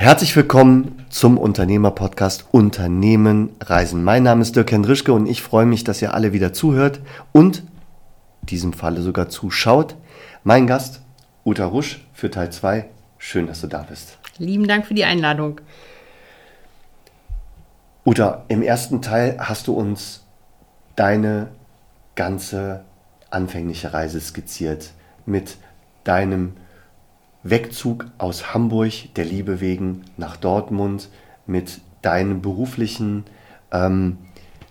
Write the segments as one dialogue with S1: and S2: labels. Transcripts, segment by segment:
S1: Herzlich willkommen zum Unternehmer-Podcast Unternehmen Reisen. Mein Name ist Dirk Hendrischke und ich freue mich, dass ihr alle wieder zuhört und in diesem Falle sogar zuschaut. Mein Gast, Uta Rusch für Teil 2. Schön, dass du da bist.
S2: Lieben Dank für die Einladung.
S1: Uta, im ersten Teil hast du uns deine ganze anfängliche Reise skizziert mit deinem Wegzug aus Hamburg der Liebe wegen nach Dortmund mit deinen beruflichen ähm,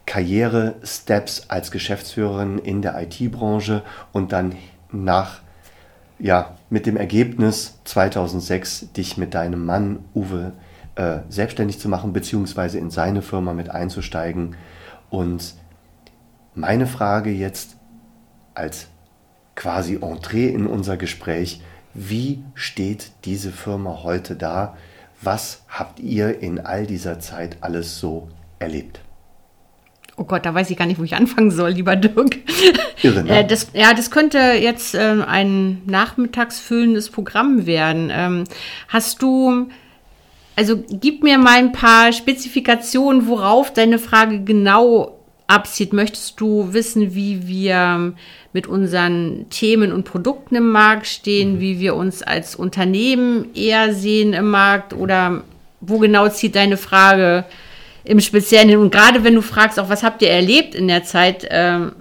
S1: Karriere-Steps als Geschäftsführerin in der IT-Branche und dann nach, ja, mit dem Ergebnis 2006 dich mit deinem Mann Uwe äh, selbstständig zu machen, beziehungsweise in seine Firma mit einzusteigen. Und meine Frage jetzt als quasi Entree in unser Gespräch, wie steht diese Firma heute da? Was habt ihr in all dieser Zeit alles so erlebt?
S2: Oh Gott, da weiß ich gar nicht, wo ich anfangen soll, lieber Dirk. Irre, ne? Äh, das, ja, das könnte jetzt äh, ein nachmittagsfüllendes Programm werden. Ähm, hast du, also gib mir mal ein paar Spezifikationen, worauf deine Frage genau abzieht. Möchtest du wissen, wie wir mit unseren Themen und Produkten im Markt stehen, mhm. wie wir uns als Unternehmen eher sehen im Markt oder wo genau zieht deine Frage im Speziellen hin? Und gerade wenn du fragst, auch was habt ihr erlebt in der Zeit, ähm,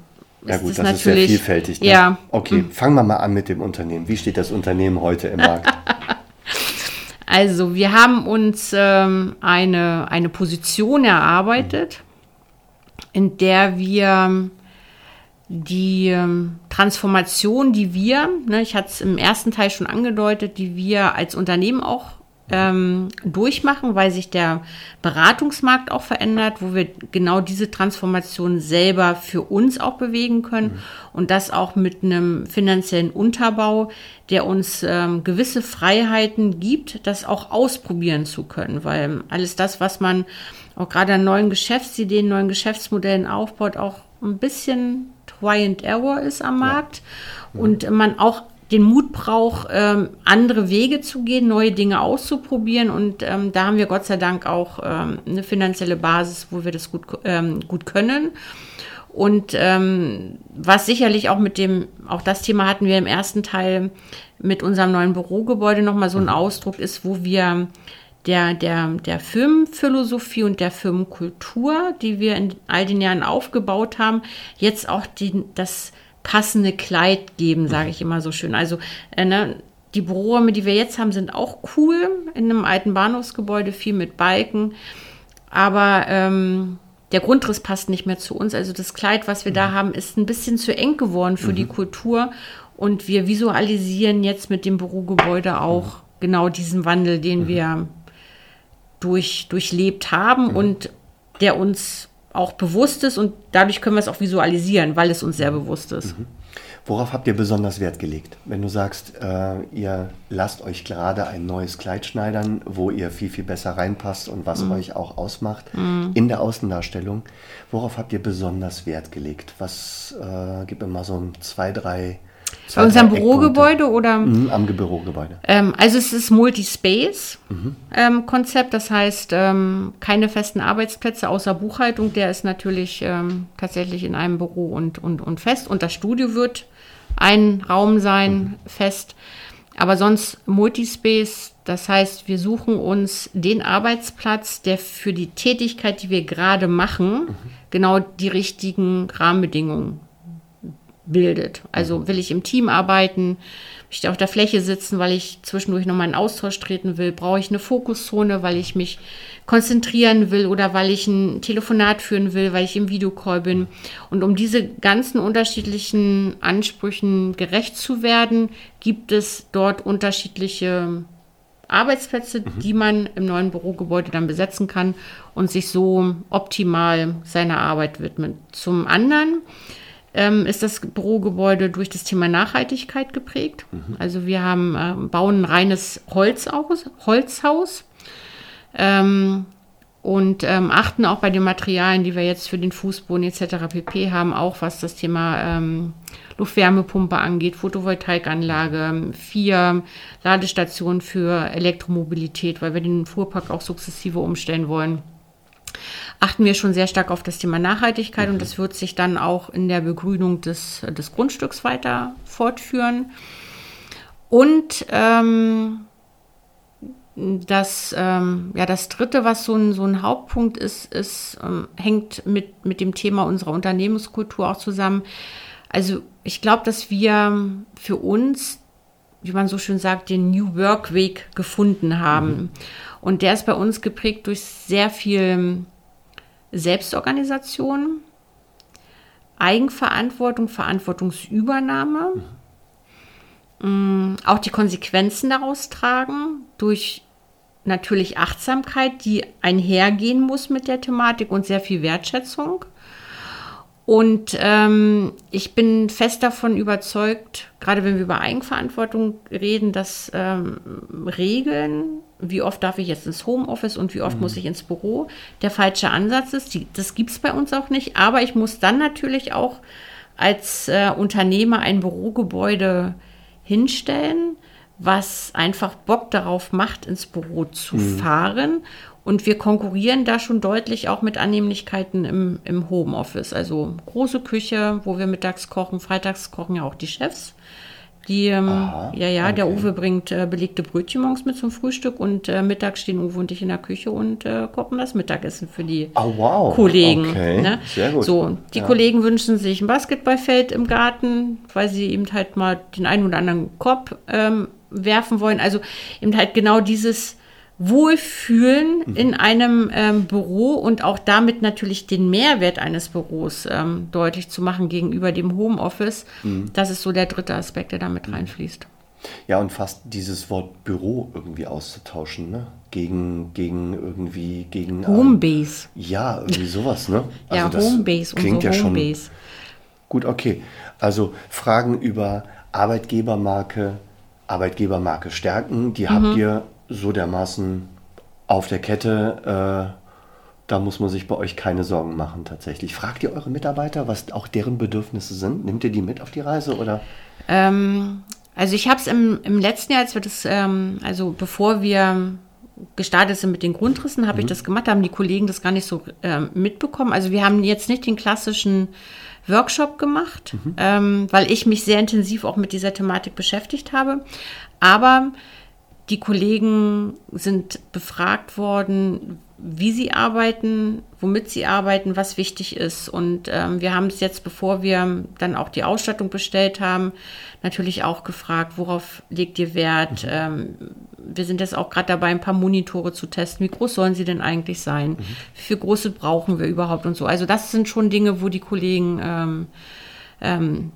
S1: ja gut, das, das ist sehr vielfältig. Ne? Ja. Okay, mhm. fangen wir mal an mit dem Unternehmen. Wie steht das Unternehmen heute im Markt?
S2: Also wir haben uns ähm, eine, eine Position erarbeitet, in der wir die ähm, Transformation, die wir, ne, ich hatte es im ersten Teil schon angedeutet, die wir als Unternehmen auch ähm, durchmachen, weil sich der Beratungsmarkt auch verändert, wo wir genau diese Transformation selber für uns auch bewegen können mhm. und das auch mit einem finanziellen Unterbau, der uns ähm, gewisse Freiheiten gibt, das auch ausprobieren zu können, weil alles das, was man auch gerade an neuen Geschäftsideen, neuen Geschäftsmodellen aufbaut, auch ein bisschen Try and Error ist am Markt ja. und man auch den Mut braucht, ähm, andere Wege zu gehen, neue Dinge auszuprobieren. Und ähm, da haben wir Gott sei Dank auch ähm, eine finanzielle Basis, wo wir das gut, ähm, gut können. Und ähm, was sicherlich auch mit dem, auch das Thema hatten wir im ersten Teil mit unserem neuen Bürogebäude nochmal so ein mhm. Ausdruck ist, wo wir der, der, der Firmenphilosophie und der Firmenkultur, die wir in all den Jahren aufgebaut haben, jetzt auch die, das passende Kleid geben, sage ich immer so schön. Also äh, ne, die Büroräume, die wir jetzt haben, sind auch cool in einem alten Bahnhofsgebäude, viel mit Balken. Aber ähm, der Grundriss passt nicht mehr zu uns. Also das Kleid, was wir mhm. da haben, ist ein bisschen zu eng geworden für mhm. die Kultur. Und wir visualisieren jetzt mit dem Bürogebäude auch mhm. genau diesen Wandel, den mhm. wir durch, durchlebt haben mhm. und der uns auch bewusst ist und dadurch können wir es auch visualisieren, weil es uns sehr bewusst ist. Mhm.
S1: Worauf habt ihr besonders Wert gelegt? Wenn du sagst, äh, ihr lasst euch gerade ein neues Kleid schneidern, wo ihr viel, viel besser reinpasst und was mhm. euch auch ausmacht mhm. in der Außendarstellung, worauf habt ihr besonders Wert gelegt? Was äh, gibt immer so ein zwei, drei
S2: bei unserem Bürogebäude oder?
S1: Mhm, am Bürogebäude.
S2: Ähm, also es ist Multispace-Konzept, mhm. ähm, das heißt ähm, keine festen Arbeitsplätze außer Buchhaltung. Der ist natürlich ähm, tatsächlich in einem Büro und, und, und fest. Und das Studio wird ein Raum sein, mhm. fest. Aber sonst Multispace, das heißt, wir suchen uns den Arbeitsplatz, der für die Tätigkeit, die wir gerade machen, mhm. genau die richtigen Rahmenbedingungen bildet. Also mhm. will ich im Team arbeiten, möchte auf der Fläche sitzen, weil ich zwischendurch noch mal in Austausch treten will, brauche ich eine Fokuszone, weil ich mich konzentrieren will oder weil ich ein Telefonat führen will, weil ich im Videocall bin. Und um diese ganzen unterschiedlichen Ansprüchen gerecht zu werden, gibt es dort unterschiedliche Arbeitsplätze, mhm. die man im neuen Bürogebäude dann besetzen kann und sich so optimal seiner Arbeit widmet. Zum anderen ähm, ist das Bürogebäude durch das Thema Nachhaltigkeit geprägt. Mhm. Also wir haben, äh, bauen ein reines Holzhaus. Holzhaus. Ähm, und ähm, achten auch bei den Materialien, die wir jetzt für den Fußboden etc. pp. haben, auch was das Thema ähm, Luftwärmepumpe angeht, Photovoltaikanlage, vier Ladestationen für Elektromobilität, weil wir den Fuhrpark auch sukzessive umstellen wollen. Achten wir schon sehr stark auf das Thema Nachhaltigkeit mhm. und das wird sich dann auch in der Begrünung des, des Grundstücks weiter fortführen. Und ähm, das, ähm, ja, das dritte, was so ein, so ein Hauptpunkt ist, ist ähm, hängt mit, mit dem Thema unserer Unternehmenskultur auch zusammen. Also ich glaube, dass wir für uns, wie man so schön sagt, den New Work Weg gefunden haben. Mhm. Und der ist bei uns geprägt durch sehr viel Selbstorganisation, Eigenverantwortung, Verantwortungsübernahme. Mhm. Auch die Konsequenzen daraus tragen durch natürlich Achtsamkeit, die einhergehen muss mit der Thematik und sehr viel Wertschätzung. Und ähm, ich bin fest davon überzeugt, gerade wenn wir über Eigenverantwortung reden, dass ähm, Regeln, wie oft darf ich jetzt ins Homeoffice und wie oft mhm. muss ich ins Büro, der falsche Ansatz ist. Die, das gibt es bei uns auch nicht. Aber ich muss dann natürlich auch als äh, Unternehmer ein Bürogebäude hinstellen, was einfach Bock darauf macht, ins Büro zu mhm. fahren. Und wir konkurrieren da schon deutlich auch mit Annehmlichkeiten im, im Homeoffice. Also große Küche, wo wir mittags kochen, freitags kochen ja auch die Chefs. Die, ähm, Aha, ja, ja, okay. der Uwe bringt äh, belegte Brötchen morgens mit zum Frühstück und äh, mittags stehen Uwe und ich in der Küche und äh, kochen das Mittagessen für die
S1: oh, wow.
S2: Kollegen.
S1: Okay.
S2: Ne?
S1: Sehr gut.
S2: So, die ja. Kollegen wünschen sich ein Basketballfeld im Garten, weil sie eben halt mal den einen oder anderen Korb ähm, werfen wollen. Also eben halt genau dieses Wohlfühlen mhm. in einem ähm, Büro und auch damit natürlich den Mehrwert eines Büros ähm, deutlich zu machen gegenüber dem Homeoffice. Mhm. Das ist so der dritte Aspekt, der damit mhm. reinfließt.
S1: Ja, und fast dieses Wort Büro irgendwie auszutauschen, ne? Gegen, gegen irgendwie, gegen.
S2: Ähm, Homebase.
S1: Ähm, ja, irgendwie sowas, ne?
S2: Also ja, Homebase,
S1: klingt ja Homebase. schon. Gut, okay. Also Fragen über Arbeitgebermarke, Arbeitgebermarke stärken, die mhm. habt ihr so dermaßen auf der Kette. Äh, da muss man sich bei euch keine Sorgen machen tatsächlich. Fragt ihr eure Mitarbeiter, was auch deren Bedürfnisse sind? Nehmt ihr die mit auf die Reise oder?
S2: Ähm, also ich habe es im, im letzten Jahr, als wir das, ähm, also bevor wir gestartet sind mit den Grundrissen, habe mhm. ich das gemacht, da haben die Kollegen das gar nicht so ähm, mitbekommen. Also wir haben jetzt nicht den klassischen Workshop gemacht, mhm. ähm, weil ich mich sehr intensiv auch mit dieser Thematik beschäftigt habe. Aber die Kollegen sind befragt worden, wie sie arbeiten, womit sie arbeiten, was wichtig ist. Und ähm, wir haben es jetzt, bevor wir dann auch die Ausstattung bestellt haben, natürlich auch gefragt, worauf legt ihr Wert? Mhm. Ähm, wir sind jetzt auch gerade dabei, ein paar Monitore zu testen. Wie groß sollen sie denn eigentlich sein? Mhm. Wie viel große brauchen wir überhaupt und so? Also das sind schon Dinge, wo die Kollegen ähm, ähm,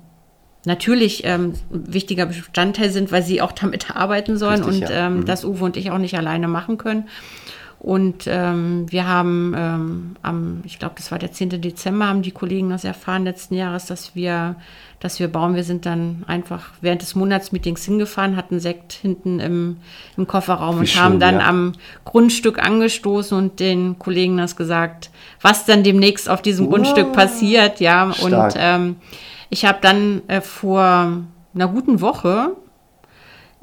S2: natürlich ähm, wichtiger Bestandteil sind, weil sie auch damit arbeiten sollen Richtig, und ja. ähm, mhm. das Uwe und ich auch nicht alleine machen können. Und ähm, wir haben ähm, am, ich glaube, das war der 10. Dezember, haben die Kollegen das erfahren letzten Jahres, dass wir, dass wir bauen. Wir sind dann einfach während des Monatsmeetings hingefahren, hatten Sekt hinten im, im Kofferraum Wie und schön, haben dann ja. am Grundstück angestoßen und den Kollegen das gesagt, was dann demnächst auf diesem wow. Grundstück passiert, ja. Stark. Und ähm, ich habe dann äh, vor einer guten Woche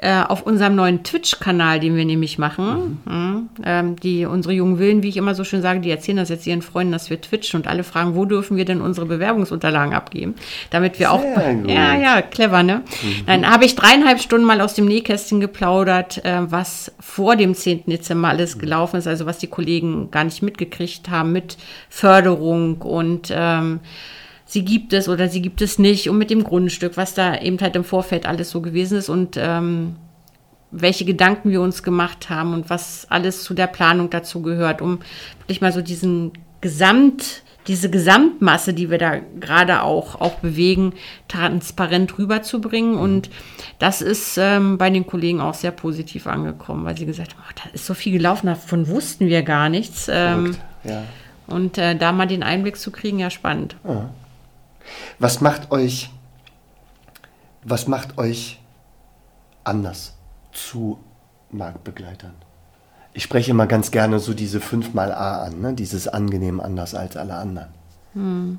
S2: äh, auf unserem neuen Twitch-Kanal, den wir nämlich machen, mhm. mh, ähm, die unsere jungen Willen, wie ich immer so schön sage, die erzählen das jetzt ihren Freunden, dass wir twitchen und alle fragen, wo dürfen wir denn unsere Bewerbungsunterlagen abgeben, damit wir Sehr auch gut. ja ja clever ne, mhm. dann habe ich dreieinhalb Stunden mal aus dem Nähkästchen geplaudert, äh, was vor dem 10. Dezember alles mhm. gelaufen ist, also was die Kollegen gar nicht mitgekriegt haben mit Förderung und ähm, sie gibt es oder sie gibt es nicht und mit dem Grundstück, was da eben halt im Vorfeld alles so gewesen ist und ähm, welche Gedanken wir uns gemacht haben und was alles zu der Planung dazu gehört, um wirklich mal so diesen Gesamt, diese Gesamtmasse, die wir da gerade auch, auch bewegen, transparent rüberzubringen. Mhm. Und das ist ähm, bei den Kollegen auch sehr positiv angekommen, weil sie gesagt haben, oh, da ist so viel gelaufen, davon wussten wir gar nichts. Ähm, ja. Und äh, da mal den Einblick zu kriegen, ja spannend. Ja.
S1: Was macht euch, was macht euch anders zu Marktbegleitern? ich spreche immer ganz gerne so diese 5 mal A an, ne? dieses angenehm anders als alle anderen. Hm.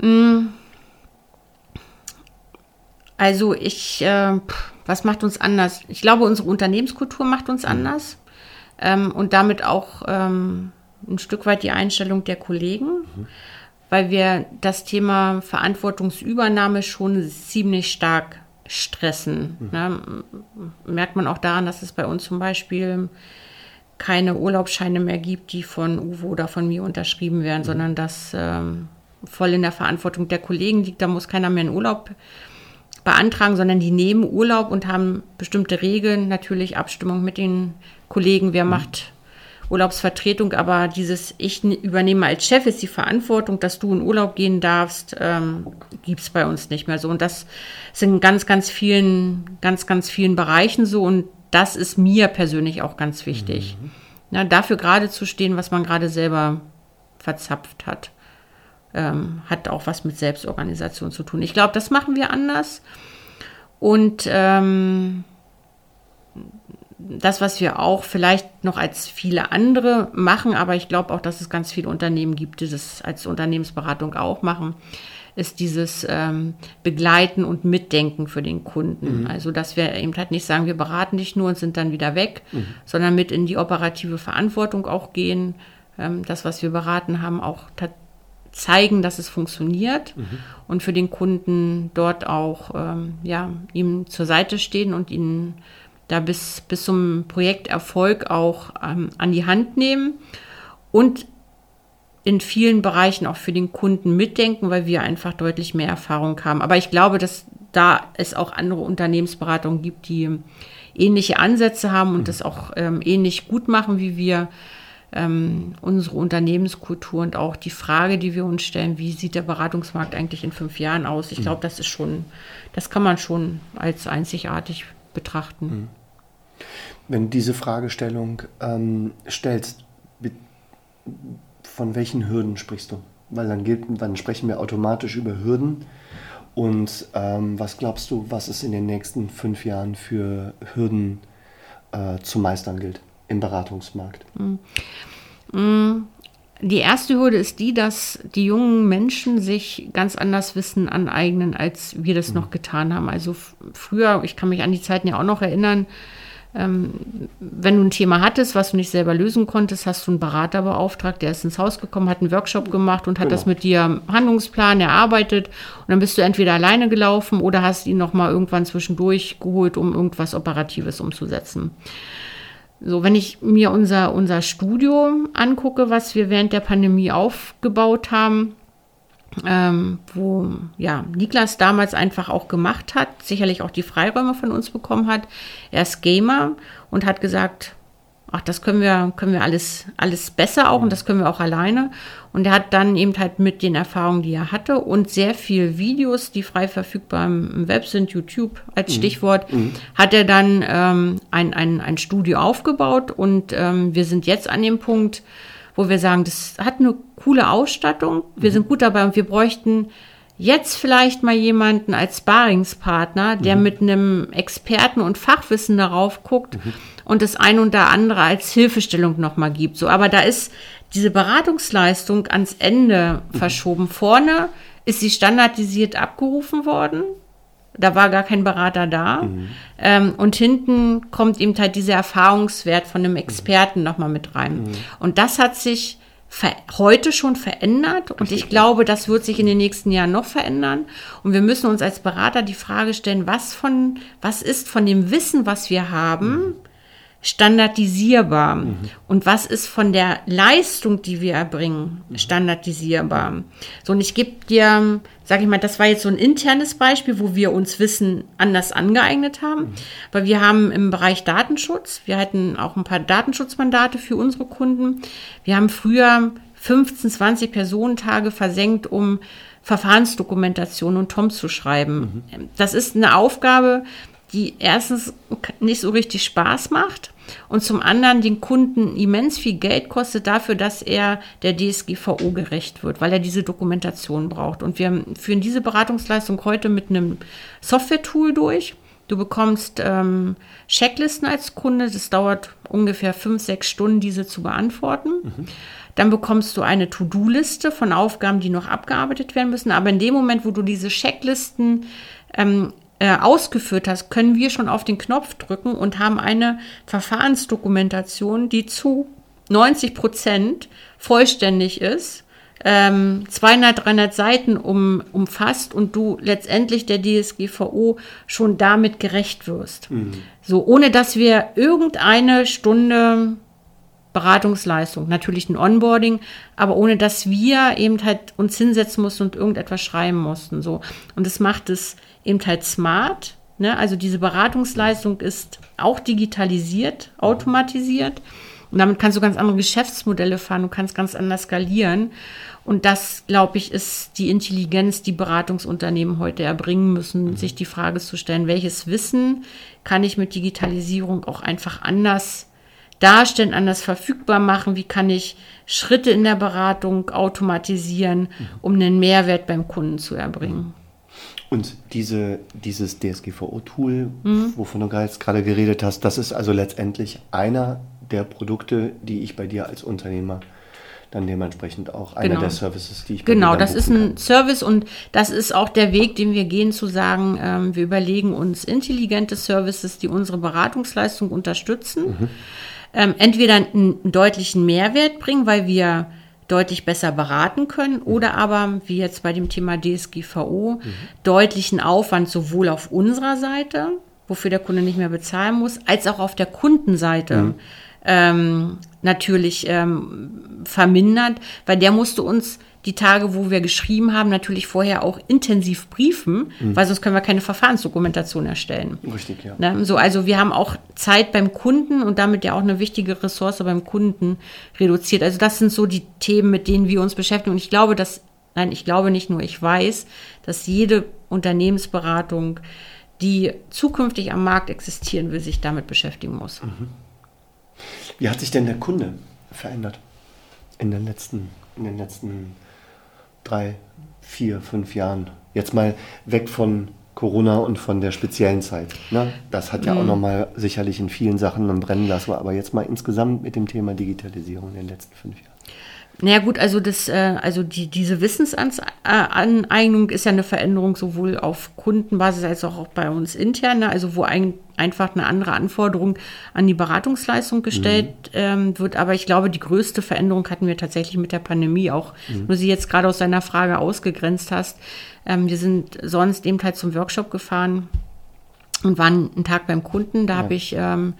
S2: hm. Also ich, äh, was macht uns anders? Ich glaube, unsere Unternehmenskultur macht uns hm. anders ähm, und damit auch ähm, ein Stück weit die Einstellung der Kollegen, mhm. Weil wir das Thema Verantwortungsübernahme schon ziemlich stark stressen. Mhm. Ne? Merkt man auch daran, dass es bei uns zum Beispiel keine Urlaubsscheine mehr gibt, die von Uwe oder von mir unterschrieben werden, mhm. sondern dass ähm, voll in der Verantwortung der Kollegen liegt. Da muss keiner mehr einen Urlaub beantragen, sondern die nehmen Urlaub und haben bestimmte Regeln, natürlich Abstimmung mit den Kollegen, wer mhm. macht Urlaubsvertretung, aber dieses Ich übernehme als Chef ist die Verantwortung, dass du in Urlaub gehen darfst, ähm, gibt es bei uns nicht mehr so. Und das sind ganz, ganz vielen, ganz, ganz vielen Bereichen so. Und das ist mir persönlich auch ganz wichtig. Mhm. Na, dafür gerade zu stehen, was man gerade selber verzapft hat. Ähm, hat auch was mit Selbstorganisation zu tun. Ich glaube, das machen wir anders. Und ähm, das, was wir auch vielleicht noch als viele andere machen, aber ich glaube auch, dass es ganz viele Unternehmen gibt, die das als Unternehmensberatung auch machen, ist dieses ähm, Begleiten und Mitdenken für den Kunden. Mhm. Also, dass wir eben halt nicht sagen, wir beraten dich nur und sind dann wieder weg, mhm. sondern mit in die operative Verantwortung auch gehen, ähm, das, was wir beraten haben, auch zeigen, dass es funktioniert mhm. und für den Kunden dort auch ähm, ja, ihm zur Seite stehen und ihn da bis, bis zum Projekterfolg auch ähm, an die Hand nehmen und in vielen Bereichen auch für den Kunden mitdenken, weil wir einfach deutlich mehr Erfahrung haben. Aber ich glaube, dass da es auch andere Unternehmensberatungen gibt, die ähnliche Ansätze haben und mhm. das auch ähm, ähnlich gut machen wie wir. Ähm, unsere Unternehmenskultur und auch die Frage, die wir uns stellen, wie sieht der Beratungsmarkt eigentlich in fünf Jahren aus? Ich mhm. glaube, das ist schon, das kann man schon als einzigartig betrachten. Mhm.
S1: Wenn du diese Fragestellung ähm, stellst, von welchen Hürden sprichst du? Weil dann, gilt, dann sprechen wir automatisch über Hürden. Und ähm, was glaubst du, was es in den nächsten fünf Jahren für Hürden äh, zu meistern gilt im Beratungsmarkt?
S2: Mhm. Die erste Hürde ist die, dass die jungen Menschen sich ganz anders Wissen aneignen, als wir das mhm. noch getan haben. Also früher, ich kann mich an die Zeiten ja auch noch erinnern, ähm, wenn du ein Thema hattest, was du nicht selber lösen konntest, hast du einen Berater beauftragt, der ist ins Haus gekommen, hat einen Workshop gemacht und hat genau. das mit dir Handlungsplan erarbeitet. Und dann bist du entweder alleine gelaufen oder hast ihn nochmal irgendwann zwischendurch geholt, um irgendwas Operatives umzusetzen. So, wenn ich mir unser, unser Studio angucke, was wir während der Pandemie aufgebaut haben, ähm, wo ja Niklas damals einfach auch gemacht hat, sicherlich auch die Freiräume von uns bekommen hat. Er ist Gamer und hat gesagt, ach, das können wir, können wir alles, alles besser auch und das können wir auch alleine. Und er hat dann eben halt mit den Erfahrungen, die er hatte und sehr viel Videos, die frei verfügbar im Web sind, YouTube als mhm. Stichwort, mhm. hat er dann ähm, ein, ein, ein Studio aufgebaut und ähm, wir sind jetzt an dem Punkt, wo wir sagen, das hat eine coole Ausstattung, wir mhm. sind gut dabei und wir bräuchten jetzt vielleicht mal jemanden als Sparingspartner, der mhm. mit einem Experten und Fachwissen darauf guckt mhm. und das eine und der andere als Hilfestellung nochmal gibt. So, aber da ist diese Beratungsleistung ans Ende mhm. verschoben. Vorne ist sie standardisiert abgerufen worden. Da war gar kein Berater da. Mhm. Ähm, und hinten kommt eben halt dieser Erfahrungswert von einem Experten mhm. nochmal mit rein. Mhm. Und das hat sich heute schon verändert und ich glaube, das wird sich in den nächsten Jahren noch verändern. Und wir müssen uns als Berater die Frage stellen, was von, was ist von dem Wissen, was wir haben, standardisierbar? Mhm. Und was ist von der Leistung, die wir erbringen, standardisierbar? So, und ich gebe dir, sage ich mal, das war jetzt so ein internes Beispiel, wo wir uns Wissen anders angeeignet haben, mhm. weil wir haben im Bereich Datenschutz, wir hatten auch ein paar Datenschutzmandate für unsere Kunden. Wir haben früher 15, 20 Personentage versenkt, um Verfahrensdokumentation und TOM zu schreiben. Mhm. Das ist eine Aufgabe, die erstens nicht so richtig Spaß macht und zum anderen den Kunden immens viel Geld kostet dafür, dass er der DSGVO gerecht wird, weil er diese Dokumentation braucht. Und wir führen diese Beratungsleistung heute mit einem Software-Tool durch. Du bekommst ähm, Checklisten als Kunde. Das dauert ungefähr fünf, sechs Stunden, diese zu beantworten. Mhm. Dann bekommst du eine To-Do-Liste von Aufgaben, die noch abgearbeitet werden müssen. Aber in dem Moment, wo du diese Checklisten ähm, äh, ausgeführt hast, können wir schon auf den Knopf drücken und haben eine Verfahrensdokumentation, die zu 90 Prozent vollständig ist, ähm, 200, 300 Seiten um, umfasst und du letztendlich der DSGVO schon damit gerecht wirst. Mhm. So, ohne dass wir irgendeine Stunde Beratungsleistung, natürlich ein Onboarding, aber ohne dass wir eben halt uns hinsetzen mussten und irgendetwas schreiben mussten. So. Und das macht es eben halt smart. Ne? Also diese Beratungsleistung ist auch digitalisiert, automatisiert. Und damit kannst du ganz andere Geschäftsmodelle fahren, du kannst ganz anders skalieren. Und das, glaube ich, ist die Intelligenz, die Beratungsunternehmen heute erbringen müssen, mhm. sich die Frage zu stellen, welches Wissen kann ich mit Digitalisierung auch einfach anders darstellen, anders verfügbar machen? Wie kann ich Schritte in der Beratung automatisieren, mhm. um einen Mehrwert beim Kunden zu erbringen?
S1: Und diese, dieses DSGVO-Tool, mhm. wovon du gerade geredet hast, das ist also letztendlich einer der Produkte, die ich bei dir als Unternehmer dann dementsprechend auch einer genau. der Services, die ich
S2: Genau, das ist ein kann. Service und das ist auch der Weg, den wir gehen, zu sagen, ähm, wir überlegen uns intelligente Services, die unsere Beratungsleistung unterstützen. Mhm. Ähm, entweder einen, deutlichen Mehrwert bringen, weil wir deutlich besser beraten können mhm. oder aber, wie jetzt bei dem Thema DSGVO, mhm. deutlichen Aufwand sowohl auf unserer Seite, wofür der Kunde nicht mehr bezahlen muss, als auch auf der Kundenseite. Mhm ähm, natürlich ähm, vermindert, weil der musste uns die Tage, wo wir geschrieben haben, natürlich vorher auch intensiv briefen, mhm. weil sonst können wir keine Verfahrensdokumentation erstellen. Richtig, ja. Ne? So, also wir haben auch Zeit beim Kunden und damit ja auch eine wichtige Ressource beim Kunden reduziert. Also das sind so die Themen, mit denen wir uns beschäftigen. Und ich glaube, dass, nein, ich glaube nicht nur, ich weiß, dass jede Unternehmensberatung, die zukünftig am Markt existieren will, sich damit beschäftigen muss. Mhm.
S1: Wie hat sich denn der Kunde verändert in den letzten, in den letzten drei, vier, fünf Jahren? Jetzt mal weg von Corona und von der speziellen Zeit. Ne? Das hat ja mhm. auch nochmal sicherlich in vielen Sachen einen Brennglas, aber jetzt mal insgesamt mit dem Thema Digitalisierung in den letzten fünf Jahren.
S2: Naja gut, also das, äh, also die, diese Wissensaneignung ist ja eine Veränderung sowohl auf Kundenbasis als auch bei uns intern, ne? also wo ein, einfach eine andere Anforderung an die Beratungsleistung gestellt mhm. ähm, wird. Aber ich glaube, die größte Veränderung hatten wir tatsächlich mit der Pandemie auch, mhm. nur sie jetzt gerade aus deiner Frage ausgegrenzt hast. Ähm, wir sind sonst eben halt zum Workshop gefahren und waren einen Tag beim Kunden. Da ja. habe ich ähm,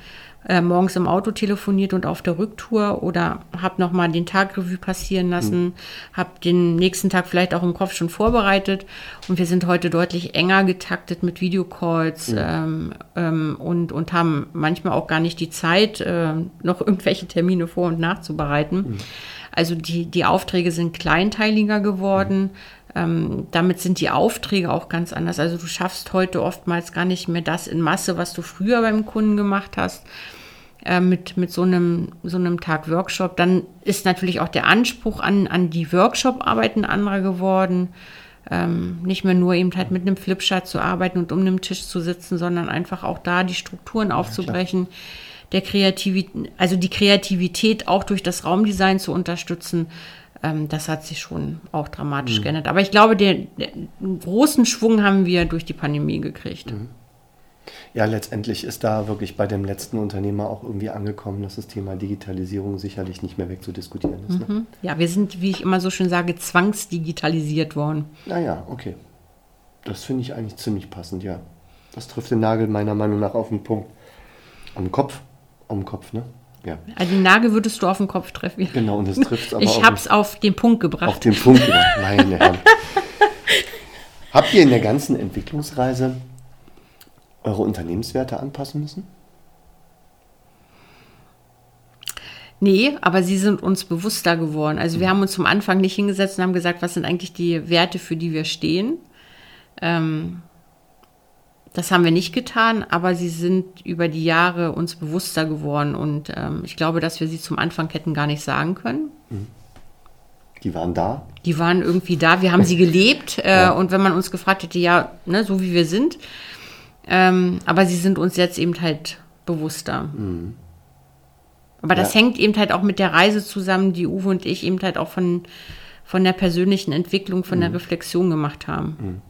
S2: äh, morgens im Auto telefoniert und auf der Rücktour oder habe nochmal den Tagrevue passieren lassen, mhm. habe den nächsten Tag vielleicht auch im Kopf schon vorbereitet und wir sind heute deutlich enger getaktet mit Videocalls mhm. ähm, ähm, und, und haben manchmal auch gar nicht die Zeit, äh, noch irgendwelche Termine vor- und nachzubereiten. Mhm. Also die, die Aufträge sind kleinteiliger geworden. Ähm, damit sind die Aufträge auch ganz anders. Also du schaffst heute oftmals gar nicht mehr das in Masse, was du früher beim Kunden gemacht hast. Äh, mit, mit so einem, so einem Tag Workshop. Dann ist natürlich auch der Anspruch an, an die Workshop-Arbeit ein anderer geworden. Ähm, nicht mehr nur eben halt mit einem Flipchart zu arbeiten und um einem Tisch zu sitzen, sondern einfach auch da die Strukturen aufzubrechen, ja, der Kreativität, also die Kreativität auch durch das Raumdesign zu unterstützen ähm, das hat sich schon auch dramatisch mhm. geändert. Aber ich glaube, den, den, großen Schwung haben wir durch die Pandemie gekriegt. Mhm.
S1: Ja, letztendlich ist da wirklich bei dem letzten Unternehmer auch irgendwie angekommen, dass das Thema Digitalisierung sicherlich nicht mehr wegzudiskutieren ist. Ne?
S2: Mhm. Ja, wir sind, wie ich immer so schön sage, zwangsdigitalisiert worden.
S1: Naja, okay. Das finde ich eigentlich ziemlich passend, ja. Das trifft den Nagel meiner Meinung nach auf den Punkt. Am Kopf. Am Kopf, ne?
S2: Ja. Also den Nagel würdest du auf den Kopf treffen.
S1: Genau, und es trifft aber
S2: Ich habe es auf den Punkt gebracht.
S1: Auf den Punkt gebracht, meine Herren. Habt ihr in der ganzen Entwicklungsreise eure Unternehmenswerte anpassen müssen?
S2: Nee, aber sie sind uns bewusster geworden. Also wir mhm. haben uns zum Anfang nicht hingesetzt und haben gesagt, was sind eigentlich die Werte, für die wir stehen. Ähm, das haben wir nicht getan, aber sie sind über die Jahre uns bewusster geworden und ähm, ich glaube, dass wir sie zum Anfang hätten gar nicht sagen können. Mhm.
S1: Die waren da?
S2: Die waren irgendwie da, wir haben sie gelebt äh, ja. und wenn man uns gefragt hätte, ja, ne, so wie wir sind, Ähm, aber sie sind uns jetzt eben halt bewusster.
S1: Mhm.
S2: Aber das
S1: Ja.
S2: hängt eben halt auch mit der Reise zusammen, die Uwe und ich eben halt auch von, von der persönlichen Entwicklung, von
S1: Mhm.
S2: der Reflexion gemacht haben.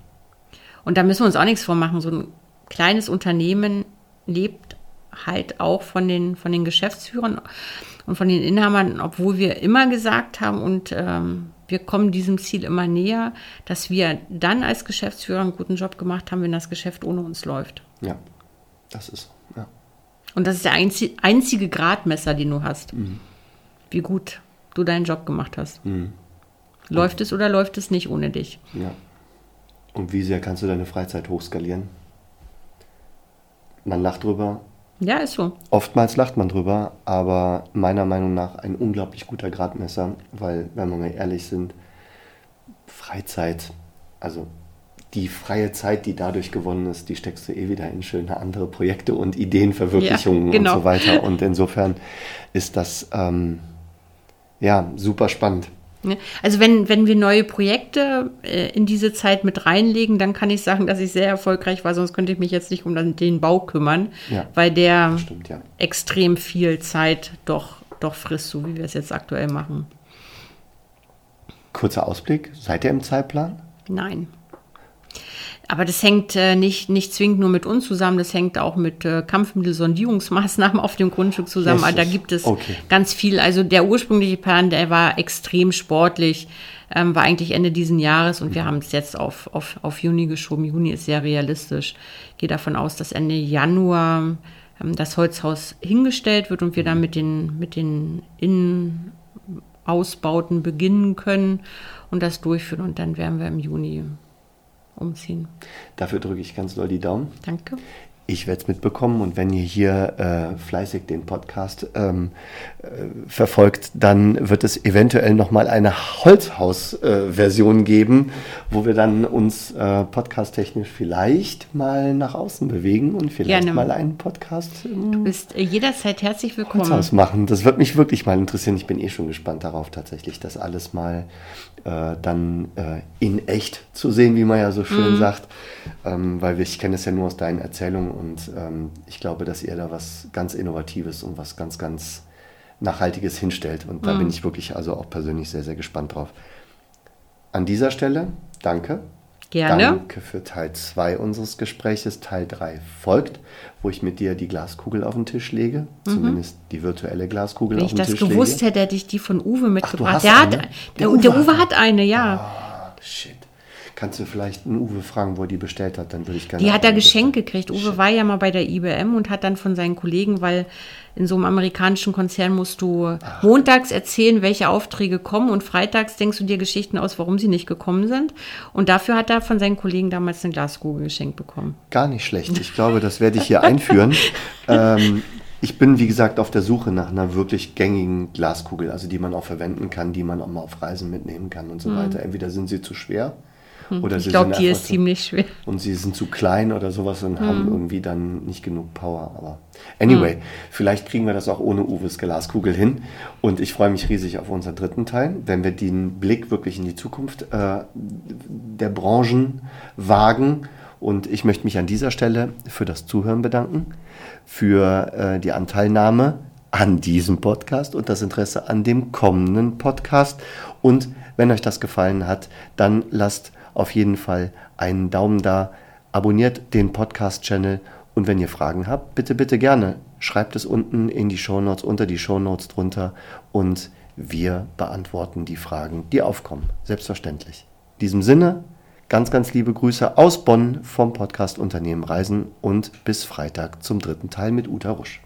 S2: Und da müssen wir uns auch nichts vormachen. So ein kleines Unternehmen lebt halt auch von den, von den Geschäftsführern und von den Inhabern, obwohl wir immer gesagt haben und ähm, wir kommen diesem Ziel immer näher, dass wir dann als Geschäftsführer einen guten Job gemacht haben, wenn das Geschäft ohne uns läuft.
S1: Ja, das ist. Ja.
S2: Und das ist der einzi einzige Gradmesser, den du hast. Wie gut du deinen Job gemacht hast. Läuft es oder läuft es nicht ohne dich?
S1: ja. Und wie sehr kannst du deine Freizeit hochskalieren? Man lacht drüber,
S2: Ja, ist so.
S1: Oftmals lacht man drüber, aber meiner Meinung nach ein unglaublich guter Gradmesser, weil, wenn wir mal ehrlich sind, Freizeit, also die freie Zeit, die dadurch gewonnen ist, die steckst du eh wieder in schöne andere Projekte und Ideenverwirklichungen
S2: Ja, genau.
S1: und so weiter. Und insofern ist das ähm, ja super spannend.
S2: Ne? Also wenn, wenn wir neue Projekte äh, in diese Zeit mit reinlegen, dann kann ich sagen, dass ich sehr erfolgreich war, sonst könnte ich mich jetzt nicht um den- den Bau kümmern,
S1: Ja.
S2: weil der
S1: Stimmt, ja.
S2: extrem viel Zeit doch, doch frisst, so wie wir es jetzt aktuell machen.
S1: Kurzer Ausblick, seid ihr im Zeitplan?
S2: Nein. Aber das hängt äh, nicht, nicht zwingend nur mit uns zusammen, das hängt auch mit äh, Kampfmittelsondierungsmaßnahmen auf dem Grundstück zusammen. Also da gibt es
S1: Okay.
S2: ganz viel. Also der ursprüngliche Plan, der war extrem sportlich, ähm, war eigentlich Ende diesen Jahres und
S1: Mhm.
S2: wir haben es jetzt auf, auf, auf Juni geschoben. Juni ist sehr realistisch. Gehe davon aus, dass Ende Januar ähm, das Holzhaus hingestellt wird und wir
S1: Mhm.
S2: dann mit den, mit den Innenausbauten beginnen können und das durchführen und dann werden wir im Juni umziehen.
S1: Dafür drücke ich ganz doll die Daumen.
S2: Danke.
S1: Ich werde es mitbekommen und wenn ihr hier äh, fleißig den Podcast ähm, äh, verfolgt, dann wird es eventuell nochmal eine Holzhaus-Version geben, wo wir dann uns äh, podcasttechnisch vielleicht mal nach außen bewegen und vielleicht
S2: Gerne.
S1: mal einen Podcast im
S2: Du bist äh, jederzeit herzlich willkommen.
S1: Holzhaus machen. Das wird mich wirklich mal interessieren. Ich bin eh schon gespannt darauf, tatsächlich das alles mal äh, dann äh, in echt zu sehen, wie man ja so schön sagt. Ähm, weil ich kenne es ja nur aus deinen Erzählungen und ähm, ich glaube, dass ihr da was ganz Innovatives und was ganz, ganz Nachhaltiges hinstellt. Und da bin ich wirklich also auch persönlich sehr, sehr gespannt drauf. An dieser Stelle, danke.
S2: Gerne.
S1: Danke für Teil 2 unseres Gespräches. Teil 3 folgt, wo ich mit dir die Glaskugel auf den Tisch lege. Zumindest die virtuelle Glaskugel
S2: Wenn
S1: auf
S2: ich
S1: den
S2: das
S1: Tisch
S2: gewusst
S1: lege.
S2: hätte, hätte ich die von Uwe mitgebracht.
S1: hast
S2: der, hat,
S1: eine?
S2: der,
S1: Der
S2: der,
S1: Uwe
S2: Uwe,
S1: hat
S2: hat eine, ja.
S1: Ah, shit. Kannst du vielleicht einen Uwe fragen, wo er die bestellt hat? Dann würde ich gerne.
S2: Die hat er geschenkt gekriegt. Uwe war ja mal bei der IBM und hat dann von seinen Kollegen, weil in so einem amerikanischen Konzern musst du montags erzählen, welche Aufträge kommen und freitags denkst du dir Geschichten aus, warum sie nicht gekommen sind. Und dafür hat er von seinen Kollegen damals eine Glaskugel geschenkt bekommen.
S1: Gar nicht schlecht. Ich glaube, das werde ich hier einführen. ähm, ich bin, wie gesagt, auf der Suche nach einer wirklich gängigen Glaskugel, also die man auch verwenden kann, die man auch mal auf Reisen mitnehmen kann und so weiter. Entweder sind sie zu schwer oder
S2: Hm. Ich glaube, die ist
S1: zu-
S2: ziemlich schwer.
S1: und sie sind zu klein oder sowas und haben irgendwie dann nicht genug Power. Aber anyway, vielleicht kriegen wir das auch ohne Uwes Glaskugel hin. Und ich freue mich riesig auf unseren dritten Teil, wenn wir den Blick wirklich in die Zukunft äh, der Branchen wagen. Und ich möchte mich an dieser Stelle für das Zuhören bedanken, für äh, die Anteilnahme an diesem Podcast und das Interesse an dem kommenden Podcast. Und wenn euch das gefallen hat, dann lasst auf jeden Fall einen Daumen da, abonniert den Podcast-Channel und wenn ihr Fragen habt, bitte, bitte gerne, schreibt es unten in die Shownotes, unter die Shownotes drunter und wir beantworten die Fragen, die aufkommen. Selbstverständlich. In diesem Sinne, ganz, ganz liebe Grüße aus Bonn vom Podcast Unternehmen Reisen und bis Freitag zum dritten Teil mit Uta Rusch.